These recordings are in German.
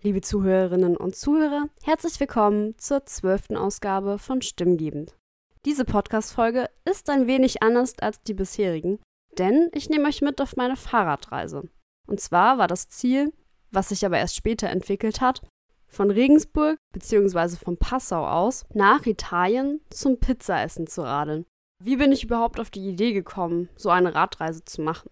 Liebe Zuhörerinnen und Zuhörer, herzlich willkommen zur zwölften Ausgabe von Stimmgebend. Diese Podcast-Folge ist ein wenig anders als die bisherigen, denn ich nehme euch mit auf meine Fahrradreise. Und zwar war das Ziel, was sich aber erst später entwickelt hat, von Regensburg bzw. von Passau aus nach Italien zum Pizzaessen zu radeln. Wie bin ich überhaupt auf die Idee gekommen, so eine Radreise zu machen?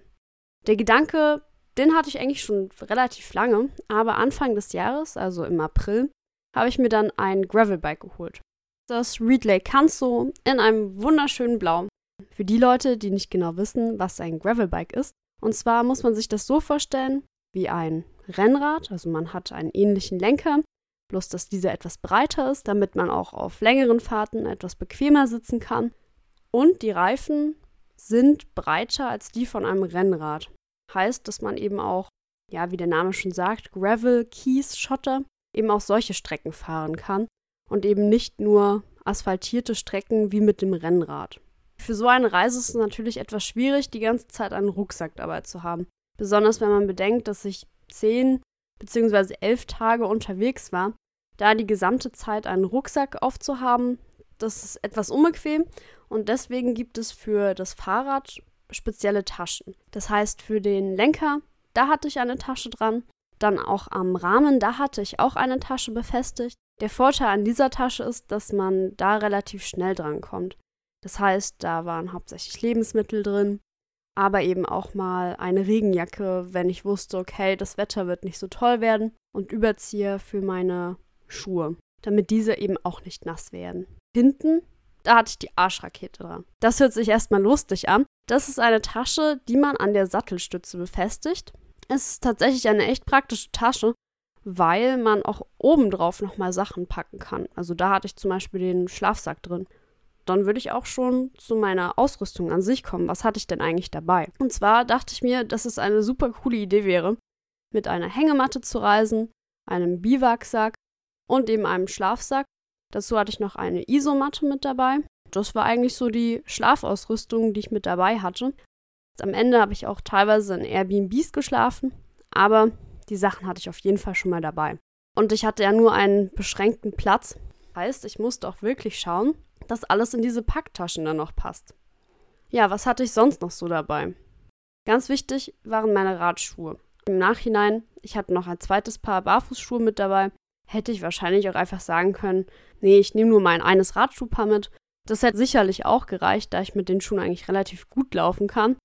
Der Gedanke den hatte ich eigentlich schon relativ lange, aber Anfang des Jahres, also im April, habe ich mir dann ein Gravelbike geholt. Das Reedley Canso in einem wunderschönen Blau. Für die Leute, die nicht genau wissen, was ein Gravelbike ist. Und zwar muss man sich das so vorstellen wie ein Rennrad, also man hat einen ähnlichen Lenker, bloß dass dieser etwas breiter ist, damit man auch auf längeren Fahrten etwas bequemer sitzen kann. Und die Reifen sind breiter als die von einem Rennrad heißt, dass man eben auch, ja, wie der Name schon sagt, Gravel, Kies, Schotter, eben auch solche Strecken fahren kann und eben nicht nur asphaltierte Strecken wie mit dem Rennrad. Für so eine Reise ist es natürlich etwas schwierig, die ganze Zeit einen Rucksack dabei zu haben. Besonders wenn man bedenkt, dass ich zehn bzw. elf Tage unterwegs war. Da die gesamte Zeit einen Rucksack aufzuhaben, das ist etwas unbequem und deswegen gibt es für das Fahrrad spezielle Taschen. Das heißt, für den Lenker, da hatte ich eine Tasche dran. Dann auch am Rahmen, da hatte ich auch eine Tasche befestigt. Der Vorteil an dieser Tasche ist, dass man da relativ schnell dran kommt. Das heißt, da waren hauptsächlich Lebensmittel drin, aber eben auch mal eine Regenjacke, wenn ich wusste, okay, das Wetter wird nicht so toll werden und Überzieher für meine Schuhe, damit diese eben auch nicht nass werden. Hinten da hatte ich die Arschrakete dran. Das hört sich erstmal lustig an. Das ist eine Tasche, die man an der Sattelstütze befestigt. Es ist tatsächlich eine echt praktische Tasche, weil man auch obendrauf nochmal Sachen packen kann. Also da hatte ich zum Beispiel den Schlafsack drin. Dann würde ich auch schon zu meiner Ausrüstung an sich kommen. Was hatte ich denn eigentlich dabei? Und zwar dachte ich mir, dass es eine super coole Idee wäre, mit einer Hängematte zu reisen, einem Biwaksack und eben einem Schlafsack Dazu hatte ich noch eine Isomatte mit dabei. Das war eigentlich so die Schlafausrüstung, die ich mit dabei hatte. Am Ende habe ich auch teilweise in Airbnbs geschlafen, aber die Sachen hatte ich auf jeden Fall schon mal dabei. Und ich hatte ja nur einen beschränkten Platz. Heißt, ich musste auch wirklich schauen, dass alles in diese Packtaschen dann noch passt. Ja, was hatte ich sonst noch so dabei? Ganz wichtig waren meine Radschuhe. Im Nachhinein, ich hatte noch ein zweites Paar Barfußschuhe mit dabei, hätte ich wahrscheinlich auch einfach sagen können, nee, ich nehme nur mein eines Radschuhpaar mit. Das hätte sicherlich auch gereicht, da ich mit den Schuhen eigentlich relativ gut laufen kann.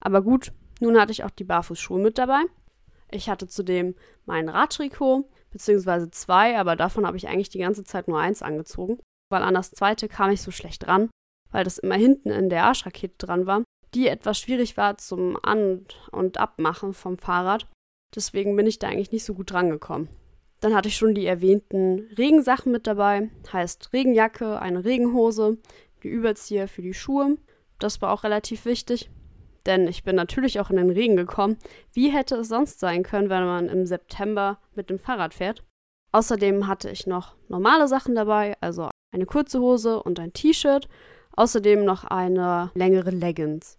Aber gut, nun hatte ich auch die Barfußschuhe mit dabei. Ich hatte zudem mein Radtrikot, beziehungsweise zwei, aber davon habe ich eigentlich die ganze Zeit nur eins angezogen, weil an das zweite kam ich so schlecht dran, weil das immer hinten in der Arschrakete dran war, die etwas schwierig war zum An- und Abmachen vom Fahrrad. Deswegen bin ich da eigentlich nicht so gut drangekommen. Dann hatte ich schon die erwähnten Regensachen mit dabei, heißt Regenjacke, eine Regenhose, die Überzieher für die Schuhe. Das war auch relativ wichtig, denn ich bin natürlich auch in den Regen gekommen. Wie hätte es sonst sein können, wenn man im September mit dem Fahrrad fährt? Außerdem hatte ich noch normale Sachen dabei, also eine kurze Hose und ein T-Shirt, außerdem noch eine längere Leggings.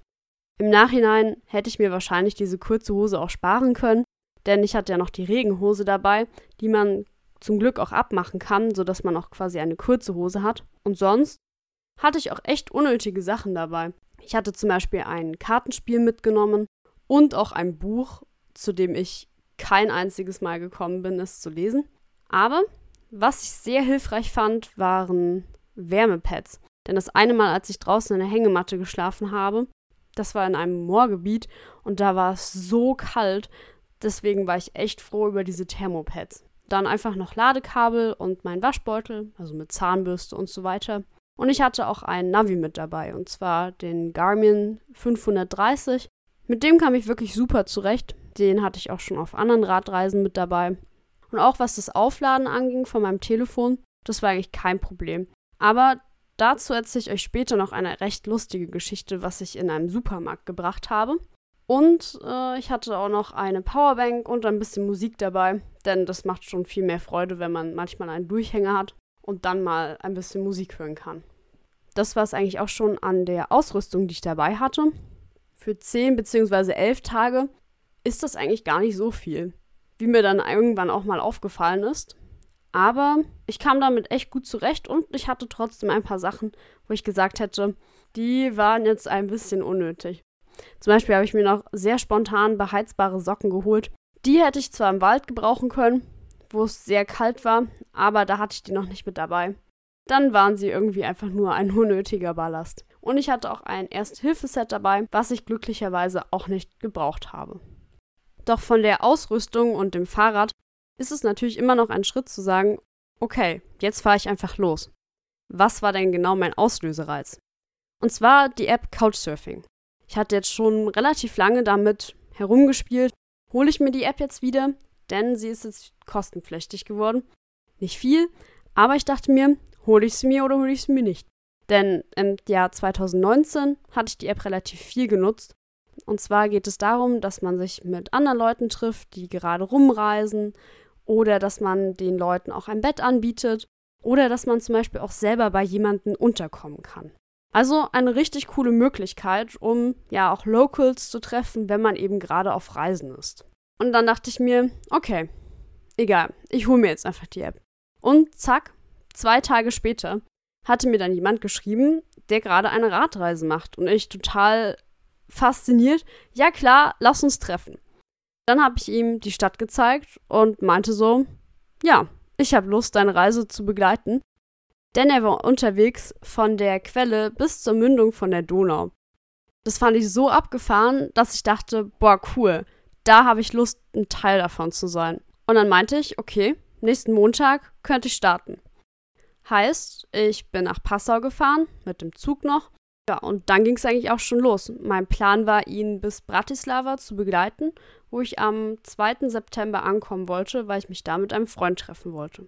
Im Nachhinein hätte ich mir wahrscheinlich diese kurze Hose auch sparen können, denn ich hatte ja noch die Regenhose dabei, die man zum Glück auch abmachen kann, sodass man auch quasi eine kurze Hose hat. Und sonst hatte ich auch echt unnötige Sachen dabei. Ich hatte zum Beispiel ein Kartenspiel mitgenommen und auch ein Buch, zu dem ich kein einziges Mal gekommen bin, es zu lesen. Aber was ich sehr hilfreich fand, waren Wärmepads. Denn das eine Mal, als ich draußen in der Hängematte geschlafen habe, das war in einem Moorgebiet und da war es so kalt, Deswegen war ich echt froh über diese Thermopads. Dann einfach noch Ladekabel und mein Waschbeutel, also mit Zahnbürste und so weiter. Und ich hatte auch einen Navi mit dabei, und zwar den Garmin 530. Mit dem kam ich wirklich super zurecht. Den hatte ich auch schon auf anderen Radreisen mit dabei. Und auch was das Aufladen anging von meinem Telefon, das war eigentlich kein Problem. Aber dazu erzähle ich euch später noch eine recht lustige Geschichte, was ich in einem Supermarkt gebracht habe. Und äh, ich hatte auch noch eine Powerbank und ein bisschen Musik dabei, denn das macht schon viel mehr Freude, wenn man manchmal einen Durchhänger hat und dann mal ein bisschen Musik hören kann. Das war es eigentlich auch schon an der Ausrüstung, die ich dabei hatte. Für 10 bzw. 11 Tage ist das eigentlich gar nicht so viel. wie mir dann irgendwann auch mal aufgefallen ist. Aber ich kam damit echt gut zurecht und ich hatte trotzdem ein paar Sachen, wo ich gesagt hätte, die waren jetzt ein bisschen unnötig. Zum Beispiel habe ich mir noch sehr spontan beheizbare Socken geholt. Die hätte ich zwar im Wald gebrauchen können, wo es sehr kalt war, aber da hatte ich die noch nicht mit dabei. Dann waren sie irgendwie einfach nur ein unnötiger Ballast. Und ich hatte auch ein Erste-Hilfe-Set dabei, was ich glücklicherweise auch nicht gebraucht habe. Doch von der Ausrüstung und dem Fahrrad ist es natürlich immer noch ein Schritt zu sagen, okay, jetzt fahre ich einfach los. Was war denn genau mein Auslösereiz? Und zwar die App Couchsurfing. Ich hatte jetzt schon relativ lange damit herumgespielt. Hole ich mir die App jetzt wieder, denn sie ist jetzt kostenpflichtig geworden. Nicht viel, aber ich dachte mir, hole ich sie mir oder hole ich sie mir nicht. Denn im Jahr 2019 hatte ich die App relativ viel genutzt. Und zwar geht es darum, dass man sich mit anderen Leuten trifft, die gerade rumreisen, oder dass man den Leuten auch ein Bett anbietet, oder dass man zum Beispiel auch selber bei jemandem unterkommen kann. Also eine richtig coole Möglichkeit, um ja auch Locals zu treffen, wenn man eben gerade auf Reisen ist. Und dann dachte ich mir, okay, egal, ich hole mir jetzt einfach die App. Und zack, zwei Tage später hatte mir dann jemand geschrieben, der gerade eine Radreise macht und ich total fasziniert, ja klar, lass uns treffen. Dann habe ich ihm die Stadt gezeigt und meinte so, ja, ich habe Lust, deine Reise zu begleiten denn er war unterwegs von der Quelle bis zur Mündung von der Donau. Das fand ich so abgefahren, dass ich dachte, boah, cool, da habe ich Lust, ein Teil davon zu sein. Und dann meinte ich, okay, nächsten Montag könnte ich starten. Heißt, ich bin nach Passau gefahren, mit dem Zug noch. Ja, und dann ging es eigentlich auch schon los. Mein Plan war, ihn bis Bratislava zu begleiten, wo ich am 2. September ankommen wollte, weil ich mich da mit einem Freund treffen wollte.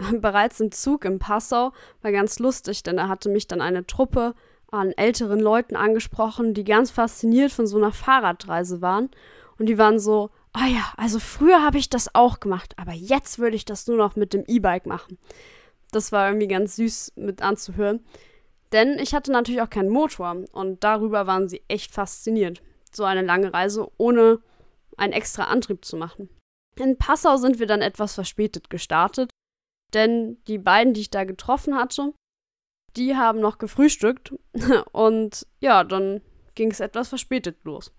bereits im Zug in Passau war ganz lustig, denn da hatte mich dann eine Truppe an älteren Leuten angesprochen, die ganz fasziniert von so einer Fahrradreise waren. Und die waren so, ah oh ja, also früher habe ich das auch gemacht, aber jetzt würde ich das nur noch mit dem E-Bike machen. Das war irgendwie ganz süß mit anzuhören. Denn ich hatte natürlich auch keinen Motor und darüber waren sie echt fasziniert. So eine lange Reise ohne einen extra Antrieb zu machen. In Passau sind wir dann etwas verspätet gestartet denn die beiden, die ich da getroffen hatte, die haben noch gefrühstückt und ja, dann ging es etwas verspätet los.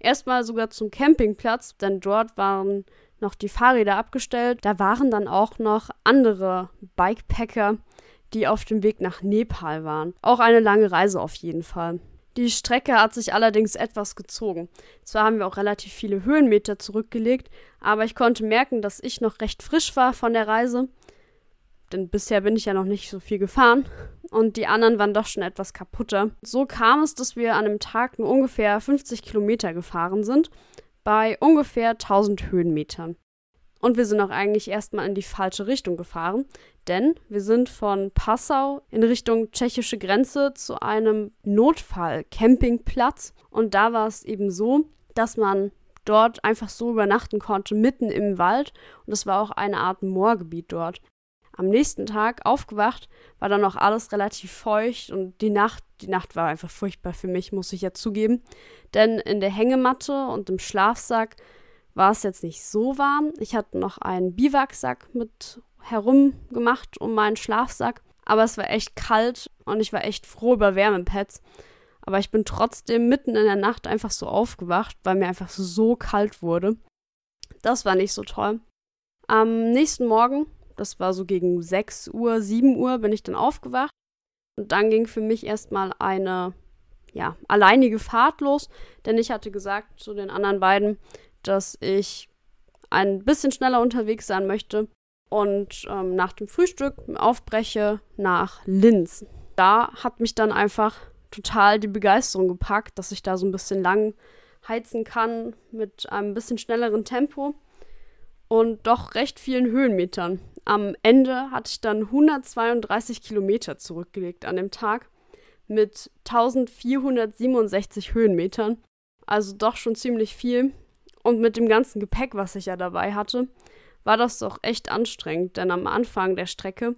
Erstmal sogar zum Campingplatz, denn dort waren noch die Fahrräder abgestellt. Da waren dann auch noch andere Bikepacker, die auf dem Weg nach Nepal waren. Auch eine lange Reise auf jeden Fall. Die Strecke hat sich allerdings etwas gezogen. Zwar haben wir auch relativ viele Höhenmeter zurückgelegt, aber ich konnte merken, dass ich noch recht frisch war von der Reise denn bisher bin ich ja noch nicht so viel gefahren und die anderen waren doch schon etwas kaputter. So kam es, dass wir an einem Tag nur ungefähr 50 Kilometer gefahren sind, bei ungefähr 1000 Höhenmetern. Und wir sind auch eigentlich erstmal in die falsche Richtung gefahren, denn wir sind von Passau in Richtung tschechische Grenze zu einem Notfall-Campingplatz. Und da war es eben so, dass man dort einfach so übernachten konnte, mitten im Wald. Und es war auch eine Art Moorgebiet dort am nächsten Tag aufgewacht, war dann noch alles relativ feucht und die Nacht, die Nacht war einfach furchtbar für mich, muss ich ja zugeben. Denn in der Hängematte und im Schlafsack war es jetzt nicht so warm. Ich hatte noch einen Biwaksack mit herumgemacht um meinen Schlafsack, aber es war echt kalt und ich war echt froh über Wärmepads. Aber ich bin trotzdem mitten in der Nacht einfach so aufgewacht, weil mir einfach so kalt wurde. Das war nicht so toll. Am nächsten Morgen das war so gegen 6 Uhr, 7 Uhr bin ich dann aufgewacht. Und dann ging für mich erstmal eine, ja, alleinige Fahrt los, denn ich hatte gesagt zu den anderen beiden, dass ich ein bisschen schneller unterwegs sein möchte und ähm, nach dem Frühstück aufbreche nach Linz. Da hat mich dann einfach total die Begeisterung gepackt, dass ich da so ein bisschen lang heizen kann mit einem bisschen schnelleren Tempo und doch recht vielen Höhenmetern. Am Ende hatte ich dann 132 Kilometer zurückgelegt an dem Tag mit 1467 Höhenmetern. Also doch schon ziemlich viel. Und mit dem ganzen Gepäck, was ich ja dabei hatte, war das doch echt anstrengend, denn am Anfang der Strecke,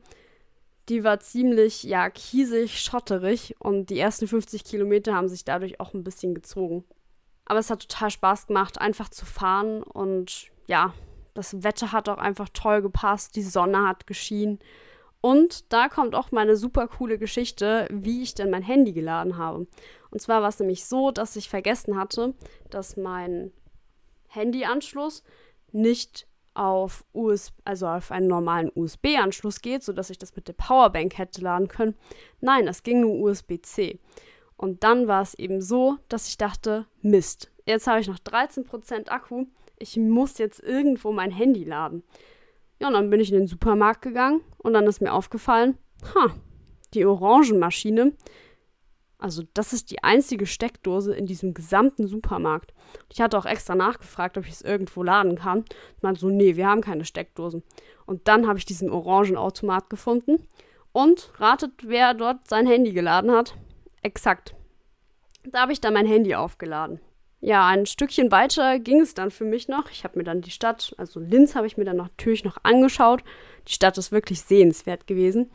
die war ziemlich, ja, kiesig, schotterig und die ersten 50 Kilometer haben sich dadurch auch ein bisschen gezogen. Aber es hat total Spaß gemacht, einfach zu fahren und ja, Das Wetter hat auch einfach toll gepasst, die Sonne hat geschienen. Und da kommt auch meine super coole Geschichte, wie ich denn mein Handy geladen habe. Und zwar war es nämlich so, dass ich vergessen hatte, dass mein Handyanschluss nicht auf US also auf einen normalen USB-Anschluss geht, sodass ich das mit der Powerbank hätte laden können. Nein, es ging nur USB-C. Und dann war es eben so, dass ich dachte, Mist, jetzt habe ich noch 13% Akku, ich muss jetzt irgendwo mein Handy laden. Ja, und dann bin ich in den Supermarkt gegangen und dann ist mir aufgefallen, ha, die Orangenmaschine, also das ist die einzige Steckdose in diesem gesamten Supermarkt. Ich hatte auch extra nachgefragt, ob ich es irgendwo laden kann. Ich meinte so, nee, wir haben keine Steckdosen. Und dann habe ich diesen Orangenautomat gefunden. Und ratet, wer dort sein Handy geladen hat? Exakt. Da habe ich dann mein Handy aufgeladen. Ja, ein Stückchen weiter ging es dann für mich noch. Ich habe mir dann die Stadt, also Linz habe ich mir dann natürlich noch angeschaut. Die Stadt ist wirklich sehenswert gewesen.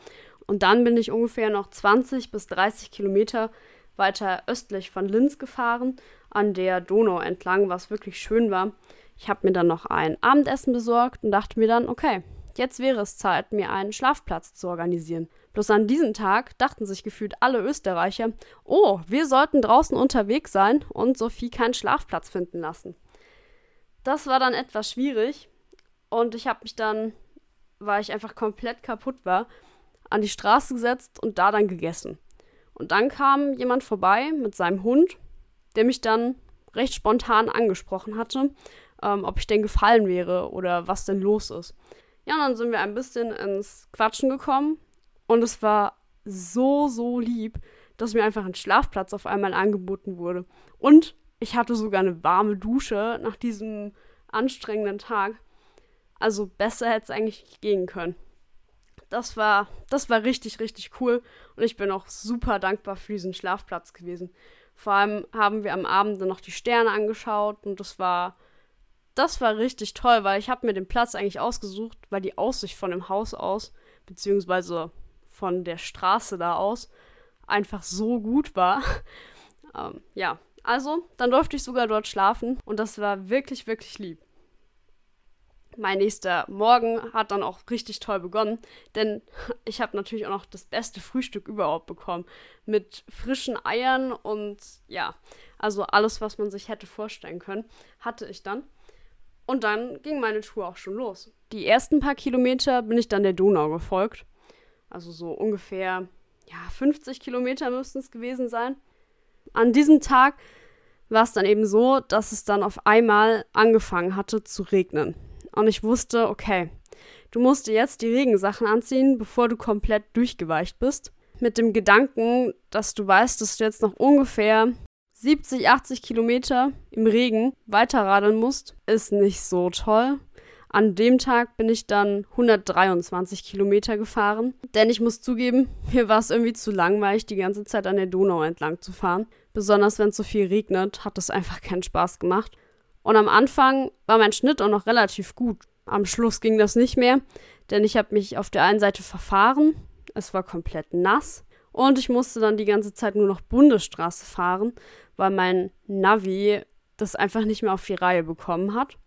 Und dann bin ich ungefähr noch 20 bis 30 Kilometer weiter östlich von Linz gefahren, an der Donau entlang, was wirklich schön war. Ich habe mir dann noch ein Abendessen besorgt und dachte mir dann, okay, jetzt wäre es Zeit, mir einen Schlafplatz zu organisieren. Bloß an diesem Tag dachten sich gefühlt alle Österreicher, oh, wir sollten draußen unterwegs sein und Sophie keinen Schlafplatz finden lassen. Das war dann etwas schwierig und ich habe mich dann, weil ich einfach komplett kaputt war, an die Straße gesetzt und da dann gegessen. Und dann kam jemand vorbei mit seinem Hund, der mich dann recht spontan angesprochen hatte, ähm, ob ich denn gefallen wäre oder was denn los ist. Ja, und dann sind wir ein bisschen ins Quatschen gekommen und es war so, so lieb, dass mir einfach ein Schlafplatz auf einmal angeboten wurde. Und ich hatte sogar eine warme Dusche nach diesem anstrengenden Tag. Also besser hätte es eigentlich nicht gehen können das war, das war richtig, richtig cool. Und ich bin auch super dankbar für diesen Schlafplatz gewesen. Vor allem haben wir am Abend dann noch die Sterne angeschaut und das war, das war richtig toll, weil ich habe mir den Platz eigentlich ausgesucht, weil die Aussicht von dem Haus aus, beziehungsweise von der Straße da aus, einfach so gut war. ähm, ja, also dann durfte ich sogar dort schlafen und das war wirklich, wirklich lieb mein nächster Morgen hat dann auch richtig toll begonnen, denn ich habe natürlich auch noch das beste Frühstück überhaupt bekommen. Mit frischen Eiern und ja, also alles, was man sich hätte vorstellen können, hatte ich dann. Und dann ging meine Tour auch schon los. Die ersten paar Kilometer bin ich dann der Donau gefolgt. Also so ungefähr, ja, 50 Kilometer müssten es gewesen sein. An diesem Tag war es dann eben so, dass es dann auf einmal angefangen hatte zu regnen. Und ich wusste, okay, du musst dir jetzt die Regensachen anziehen, bevor du komplett durchgeweicht bist. Mit dem Gedanken, dass du weißt, dass du jetzt noch ungefähr 70, 80 Kilometer im Regen weiterradeln musst, ist nicht so toll. An dem Tag bin ich dann 123 Kilometer gefahren, denn ich muss zugeben, mir war es irgendwie zu langweilig, die ganze Zeit an der Donau entlang zu fahren. Besonders wenn es so viel regnet, hat es einfach keinen Spaß gemacht. Und am Anfang war mein Schnitt auch noch relativ gut. Am Schluss ging das nicht mehr, denn ich habe mich auf der einen Seite verfahren. Es war komplett nass. Und ich musste dann die ganze Zeit nur noch Bundesstraße fahren, weil mein Navi das einfach nicht mehr auf die Reihe bekommen hat.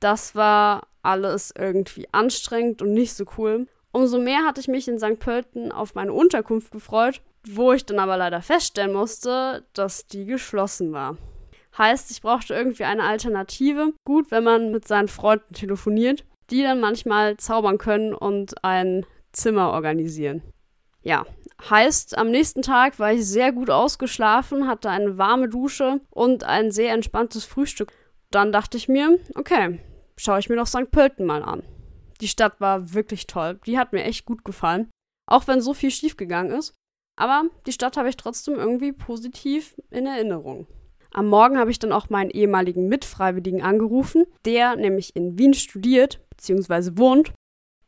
Das war alles irgendwie anstrengend und nicht so cool. Umso mehr hatte ich mich in St. Pölten auf meine Unterkunft gefreut, wo ich dann aber leider feststellen musste, dass die geschlossen war. Heißt, ich brauchte irgendwie eine Alternative. Gut, wenn man mit seinen Freunden telefoniert, die dann manchmal zaubern können und ein Zimmer organisieren. Ja, heißt, am nächsten Tag war ich sehr gut ausgeschlafen, hatte eine warme Dusche und ein sehr entspanntes Frühstück. Dann dachte ich mir, okay, schaue ich mir doch St. Pölten mal an. Die Stadt war wirklich toll. Die hat mir echt gut gefallen. Auch wenn so viel schiefgegangen ist. Aber die Stadt habe ich trotzdem irgendwie positiv in Erinnerung. Am Morgen habe ich dann auch meinen ehemaligen Mitfreiwilligen angerufen, der nämlich in Wien studiert bzw. wohnt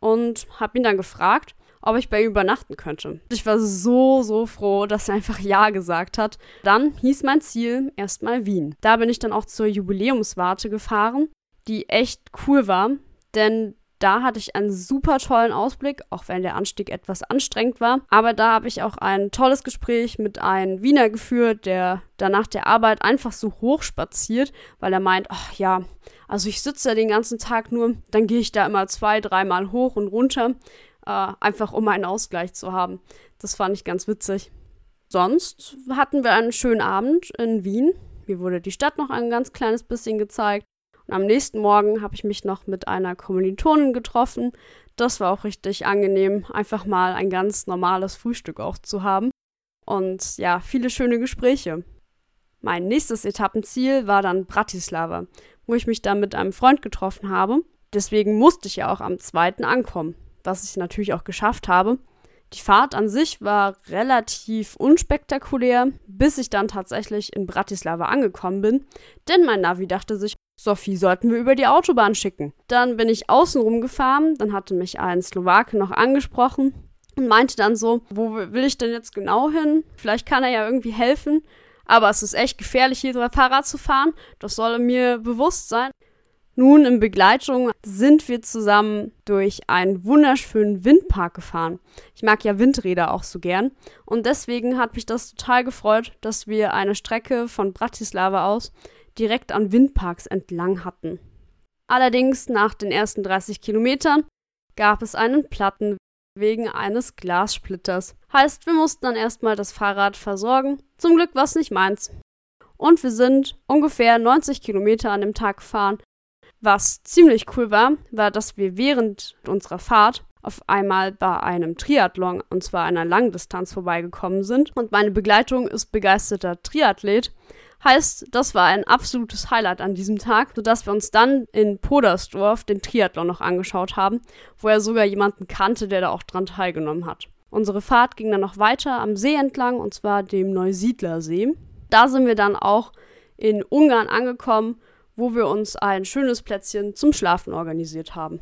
und habe ihn dann gefragt, ob ich bei ihm übernachten könnte. Ich war so, so froh, dass er einfach Ja gesagt hat. Dann hieß mein Ziel erstmal Wien. Da bin ich dann auch zur Jubiläumswarte gefahren, die echt cool war, denn Da hatte ich einen super tollen Ausblick, auch wenn der Anstieg etwas anstrengend war. Aber da habe ich auch ein tolles Gespräch mit einem Wiener geführt, der danach der Arbeit einfach so hoch spaziert, weil er meint, ach ja, also ich sitze ja den ganzen Tag nur, dann gehe ich da immer zwei, dreimal hoch und runter, äh, einfach um einen Ausgleich zu haben. Das fand ich ganz witzig. Sonst hatten wir einen schönen Abend in Wien. Mir wurde die Stadt noch ein ganz kleines bisschen gezeigt. Und am nächsten Morgen habe ich mich noch mit einer Kommilitonin getroffen. Das war auch richtig angenehm, einfach mal ein ganz normales Frühstück auch zu haben. Und ja, viele schöne Gespräche. Mein nächstes Etappenziel war dann Bratislava, wo ich mich dann mit einem Freund getroffen habe. Deswegen musste ich ja auch am zweiten ankommen, was ich natürlich auch geschafft habe. Die Fahrt an sich war relativ unspektakulär, bis ich dann tatsächlich in Bratislava angekommen bin, denn mein Navi dachte sich, Sophie sollten wir über die Autobahn schicken. Dann bin ich außenrum gefahren, dann hatte mich ein Slowake noch angesprochen und meinte dann so, wo will ich denn jetzt genau hin? Vielleicht kann er ja irgendwie helfen, aber es ist echt gefährlich, hier Fahrrad zu fahren. Das soll mir bewusst sein. Nun in Begleitung sind wir zusammen durch einen wunderschönen Windpark gefahren. Ich mag ja Windräder auch so gern und deswegen hat mich das total gefreut, dass wir eine Strecke von Bratislava aus direkt an Windparks entlang hatten. Allerdings nach den ersten 30 Kilometern gab es einen Platten wegen eines Glassplitters. Heißt, wir mussten dann erstmal das Fahrrad versorgen. Zum Glück war es nicht meins. Und wir sind ungefähr 90 Kilometer an dem Tag gefahren was ziemlich cool war, war, dass wir während unserer Fahrt auf einmal bei einem Triathlon, und zwar einer Langdistanz, vorbeigekommen sind. Und meine Begleitung ist begeisterter Triathlet. Heißt, das war ein absolutes Highlight an diesem Tag, sodass wir uns dann in Podersdorf den Triathlon noch angeschaut haben, wo er sogar jemanden kannte, der da auch dran teilgenommen hat. Unsere Fahrt ging dann noch weiter am See entlang, und zwar dem Neusiedlersee. Da sind wir dann auch in Ungarn angekommen wo wir uns ein schönes Plätzchen zum Schlafen organisiert haben.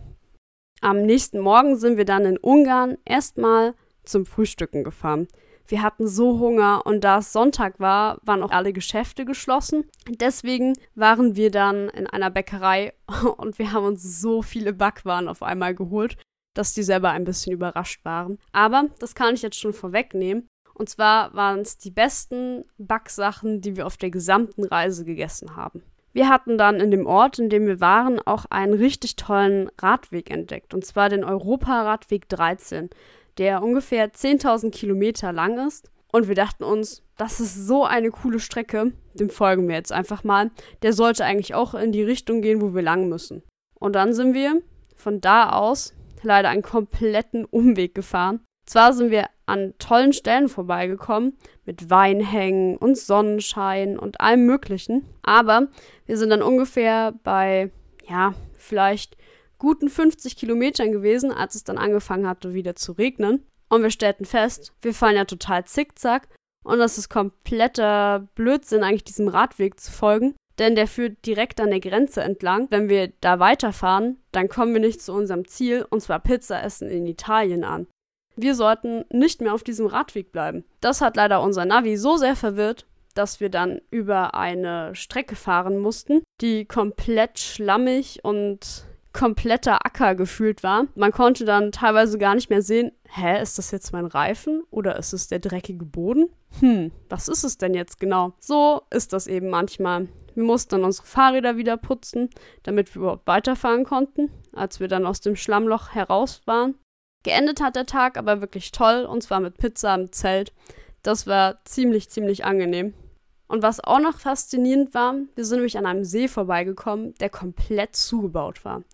Am nächsten Morgen sind wir dann in Ungarn erstmal zum Frühstücken gefahren. Wir hatten so Hunger und da es Sonntag war, waren auch alle Geschäfte geschlossen. Deswegen waren wir dann in einer Bäckerei und wir haben uns so viele Backwaren auf einmal geholt, dass die selber ein bisschen überrascht waren. Aber das kann ich jetzt schon vorwegnehmen. Und zwar waren es die besten Backsachen, die wir auf der gesamten Reise gegessen haben. Wir hatten dann in dem Ort, in dem wir waren, auch einen richtig tollen Radweg entdeckt, und zwar den Europaradweg 13, der ungefähr 10.000 Kilometer lang ist. Und wir dachten uns, das ist so eine coole Strecke, dem folgen wir jetzt einfach mal. Der sollte eigentlich auch in die Richtung gehen, wo wir lang müssen. Und dann sind wir von da aus leider einen kompletten Umweg gefahren zwar sind wir an tollen Stellen vorbeigekommen, mit Weinhängen und Sonnenschein und allem Möglichen, aber wir sind dann ungefähr bei, ja, vielleicht guten 50 Kilometern gewesen, als es dann angefangen hatte, wieder zu regnen. Und wir stellten fest, wir fallen ja total zickzack und das ist kompletter Blödsinn, eigentlich diesem Radweg zu folgen, denn der führt direkt an der Grenze entlang. Wenn wir da weiterfahren, dann kommen wir nicht zu unserem Ziel, und zwar Pizza essen in Italien an wir sollten nicht mehr auf diesem Radweg bleiben. Das hat leider unser Navi so sehr verwirrt, dass wir dann über eine Strecke fahren mussten, die komplett schlammig und kompletter Acker gefühlt war. Man konnte dann teilweise gar nicht mehr sehen, hä, ist das jetzt mein Reifen oder ist es der dreckige Boden? Hm, was ist es denn jetzt genau? So ist das eben manchmal. Wir mussten dann unsere Fahrräder wieder putzen, damit wir überhaupt weiterfahren konnten, als wir dann aus dem Schlammloch heraus waren. Geendet hat der Tag aber wirklich toll und zwar mit Pizza im Zelt. Das war ziemlich, ziemlich angenehm. Und was auch noch faszinierend war, wir sind nämlich an einem See vorbeigekommen, der komplett zugebaut war.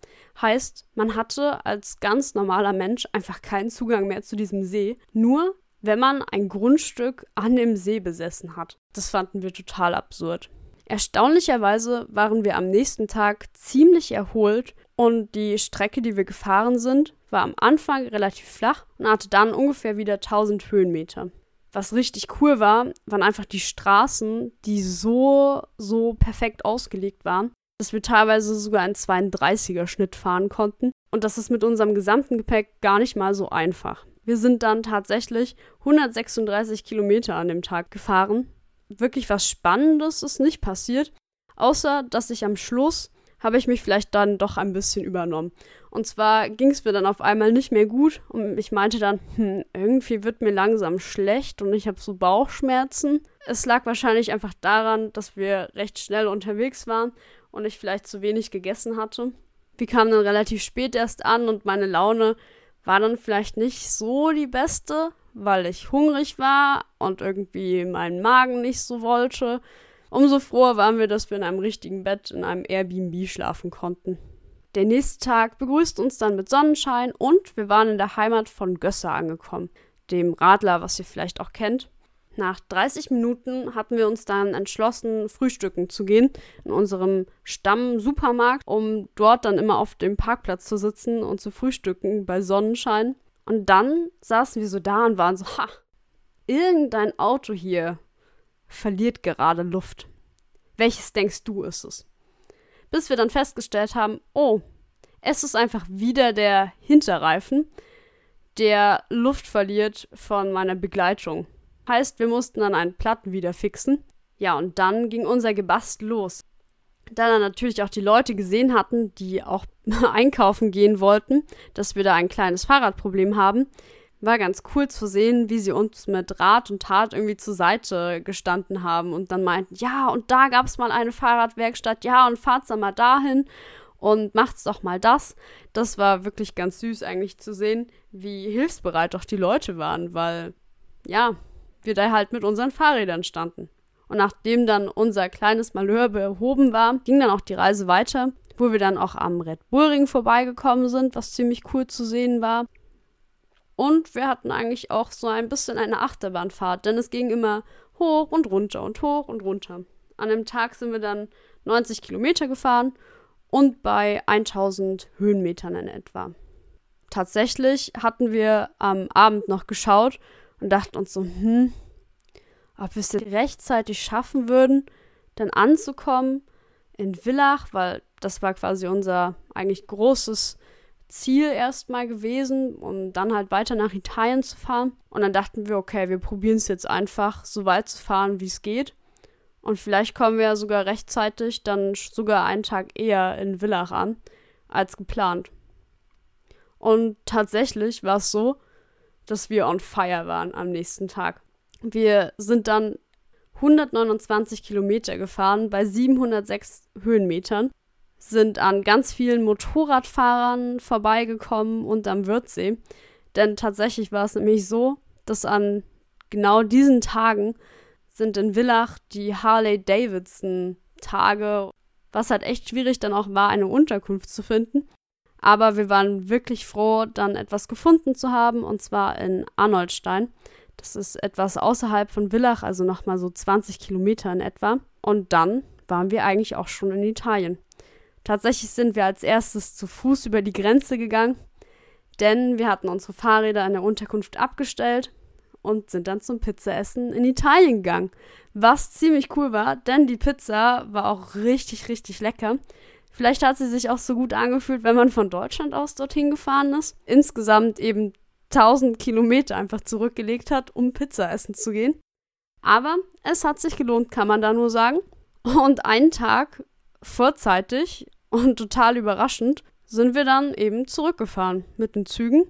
Heißt, man hatte als ganz normaler Mensch einfach keinen Zugang mehr zu diesem See, nur wenn man ein Grundstück an dem See besessen hat. Das fanden wir total absurd. Erstaunlicherweise waren wir am nächsten Tag ziemlich erholt und die Strecke, die wir gefahren sind, war am Anfang relativ flach und hatte dann ungefähr wieder 1000 Höhenmeter. Was richtig cool war, waren einfach die Straßen, die so, so perfekt ausgelegt waren, dass wir teilweise sogar einen 32er Schnitt fahren konnten. Und das ist mit unserem gesamten Gepäck gar nicht mal so einfach. Wir sind dann tatsächlich 136 Kilometer an dem Tag gefahren. Wirklich was Spannendes ist nicht passiert, außer dass ich am Schluss habe ich mich vielleicht dann doch ein bisschen übernommen. Und zwar ging es mir dann auf einmal nicht mehr gut und ich meinte dann, hm, irgendwie wird mir langsam schlecht und ich habe so Bauchschmerzen. Es lag wahrscheinlich einfach daran, dass wir recht schnell unterwegs waren und ich vielleicht zu wenig gegessen hatte. Wir kamen dann relativ spät erst an und meine Laune war dann vielleicht nicht so die beste, weil ich hungrig war und irgendwie meinen Magen nicht so wollte. Umso froher waren wir, dass wir in einem richtigen Bett in einem Airbnb schlafen konnten. Der nächste Tag begrüßt uns dann mit Sonnenschein und wir waren in der Heimat von Gösser angekommen, dem Radler, was ihr vielleicht auch kennt. Nach 30 Minuten hatten wir uns dann entschlossen, frühstücken zu gehen in unserem Stamm-Supermarkt, um dort dann immer auf dem Parkplatz zu sitzen und zu frühstücken bei Sonnenschein. Und dann saßen wir so da und waren so, ha, irgendein Auto hier verliert gerade Luft. Welches denkst du ist es? Bis wir dann festgestellt haben, oh, es ist einfach wieder der Hinterreifen, der Luft verliert von meiner Begleitung. Heißt, wir mussten dann einen Platten wieder fixen. Ja, und dann ging unser Gebast los. Da dann natürlich auch die Leute gesehen hatten, die auch einkaufen gehen wollten, dass wir da ein kleines Fahrradproblem haben, war ganz cool zu sehen, wie sie uns mit Rat und Tat irgendwie zur Seite gestanden haben und dann meinten, ja, und da gab es mal eine Fahrradwerkstatt, ja, und fahrt's dann mal dahin und macht's doch mal das. Das war wirklich ganz süß eigentlich zu sehen, wie hilfsbereit doch die Leute waren, weil, ja, wir da halt mit unseren Fahrrädern standen. Und nachdem dann unser kleines Malheur behoben war, ging dann auch die Reise weiter, wo wir dann auch am Red Bull Ring vorbeigekommen sind, was ziemlich cool zu sehen war. Und wir hatten eigentlich auch so ein bisschen eine Achterbahnfahrt, denn es ging immer hoch und runter und hoch und runter. An dem Tag sind wir dann 90 Kilometer gefahren und bei 1000 Höhenmetern in etwa. Tatsächlich hatten wir am Abend noch geschaut und dachten uns so, hm, ob wir es rechtzeitig schaffen würden, dann anzukommen in Villach, weil das war quasi unser eigentlich großes Ziel erstmal gewesen, um dann halt weiter nach Italien zu fahren. Und dann dachten wir, okay, wir probieren es jetzt einfach, so weit zu fahren, wie es geht. Und vielleicht kommen wir ja sogar rechtzeitig, dann sogar einen Tag eher in Villach an, als geplant. Und tatsächlich war es so, dass wir on fire waren am nächsten Tag. Wir sind dann 129 Kilometer gefahren bei 706 Höhenmetern sind an ganz vielen Motorradfahrern vorbeigekommen und am Wirtsee. Denn tatsächlich war es nämlich so, dass an genau diesen Tagen sind in Villach die Harley-Davidson-Tage, was halt echt schwierig dann auch war, eine Unterkunft zu finden. Aber wir waren wirklich froh, dann etwas gefunden zu haben, und zwar in Arnoldstein. Das ist etwas außerhalb von Villach, also nochmal so 20 Kilometer in etwa. Und dann waren wir eigentlich auch schon in Italien. Tatsächlich sind wir als erstes zu Fuß über die Grenze gegangen, denn wir hatten unsere Fahrräder in der Unterkunft abgestellt und sind dann zum Pizzaessen in Italien gegangen. Was ziemlich cool war, denn die Pizza war auch richtig, richtig lecker. Vielleicht hat sie sich auch so gut angefühlt, wenn man von Deutschland aus dorthin gefahren ist. Insgesamt eben 1000 Kilometer einfach zurückgelegt hat, um Pizza essen zu gehen. Aber es hat sich gelohnt, kann man da nur sagen. Und einen Tag vorzeitig und total überraschend sind wir dann eben zurückgefahren mit den Zügen.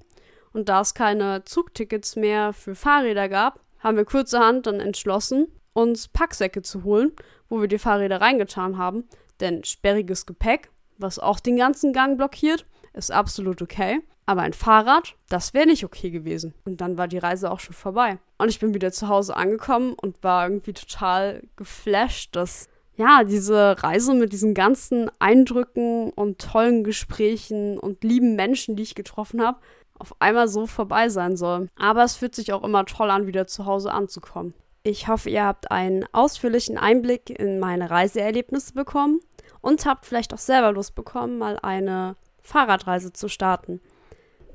Und da es keine Zugtickets mehr für Fahrräder gab, haben wir kurzerhand dann entschlossen, uns Packsäcke zu holen, wo wir die Fahrräder reingetan haben. Denn sperriges Gepäck, was auch den ganzen Gang blockiert, ist absolut okay. Aber ein Fahrrad, das wäre nicht okay gewesen. Und dann war die Reise auch schon vorbei. Und ich bin wieder zu Hause angekommen und war irgendwie total geflasht, dass ja, diese Reise mit diesen ganzen Eindrücken und tollen Gesprächen und lieben Menschen, die ich getroffen habe, auf einmal so vorbei sein soll. Aber es fühlt sich auch immer toll an, wieder zu Hause anzukommen. Ich hoffe, ihr habt einen ausführlichen Einblick in meine Reiseerlebnisse bekommen und habt vielleicht auch selber Lust bekommen, mal eine Fahrradreise zu starten.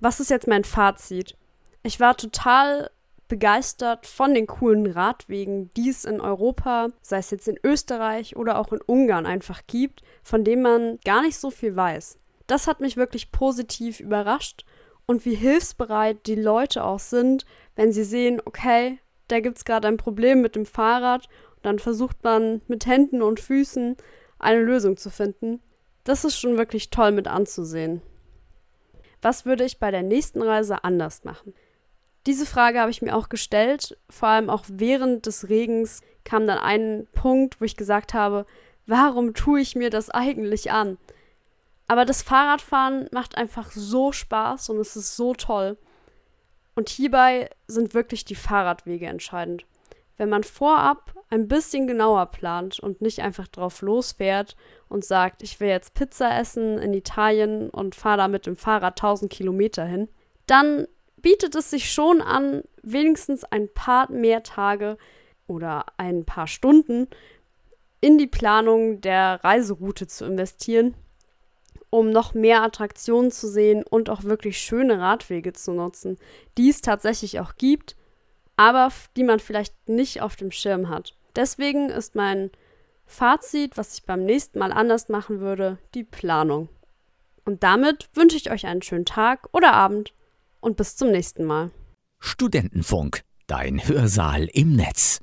Was ist jetzt mein Fazit? Ich war total begeistert von den coolen Radwegen, die es in Europa, sei es jetzt in Österreich oder auch in Ungarn einfach gibt, von denen man gar nicht so viel weiß. Das hat mich wirklich positiv überrascht und wie hilfsbereit die Leute auch sind, wenn sie sehen, okay, da gibt es gerade ein Problem mit dem Fahrrad, dann versucht man mit Händen und Füßen eine Lösung zu finden. Das ist schon wirklich toll mit anzusehen. Was würde ich bei der nächsten Reise anders machen? Diese Frage habe ich mir auch gestellt. Vor allem auch während des Regens kam dann ein Punkt, wo ich gesagt habe, warum tue ich mir das eigentlich an? Aber das Fahrradfahren macht einfach so Spaß und es ist so toll. Und hierbei sind wirklich die Fahrradwege entscheidend. Wenn man vorab ein bisschen genauer plant und nicht einfach drauf losfährt und sagt, ich will jetzt Pizza essen in Italien und fahre da mit dem Fahrrad 1000 Kilometer hin, dann bietet es sich schon an, wenigstens ein paar mehr Tage oder ein paar Stunden in die Planung der Reiseroute zu investieren um noch mehr Attraktionen zu sehen und auch wirklich schöne Radwege zu nutzen, die es tatsächlich auch gibt, aber die man vielleicht nicht auf dem Schirm hat. Deswegen ist mein Fazit, was ich beim nächsten Mal anders machen würde, die Planung. Und damit wünsche ich euch einen schönen Tag oder Abend und bis zum nächsten Mal. Studentenfunk, dein Hörsaal im Netz.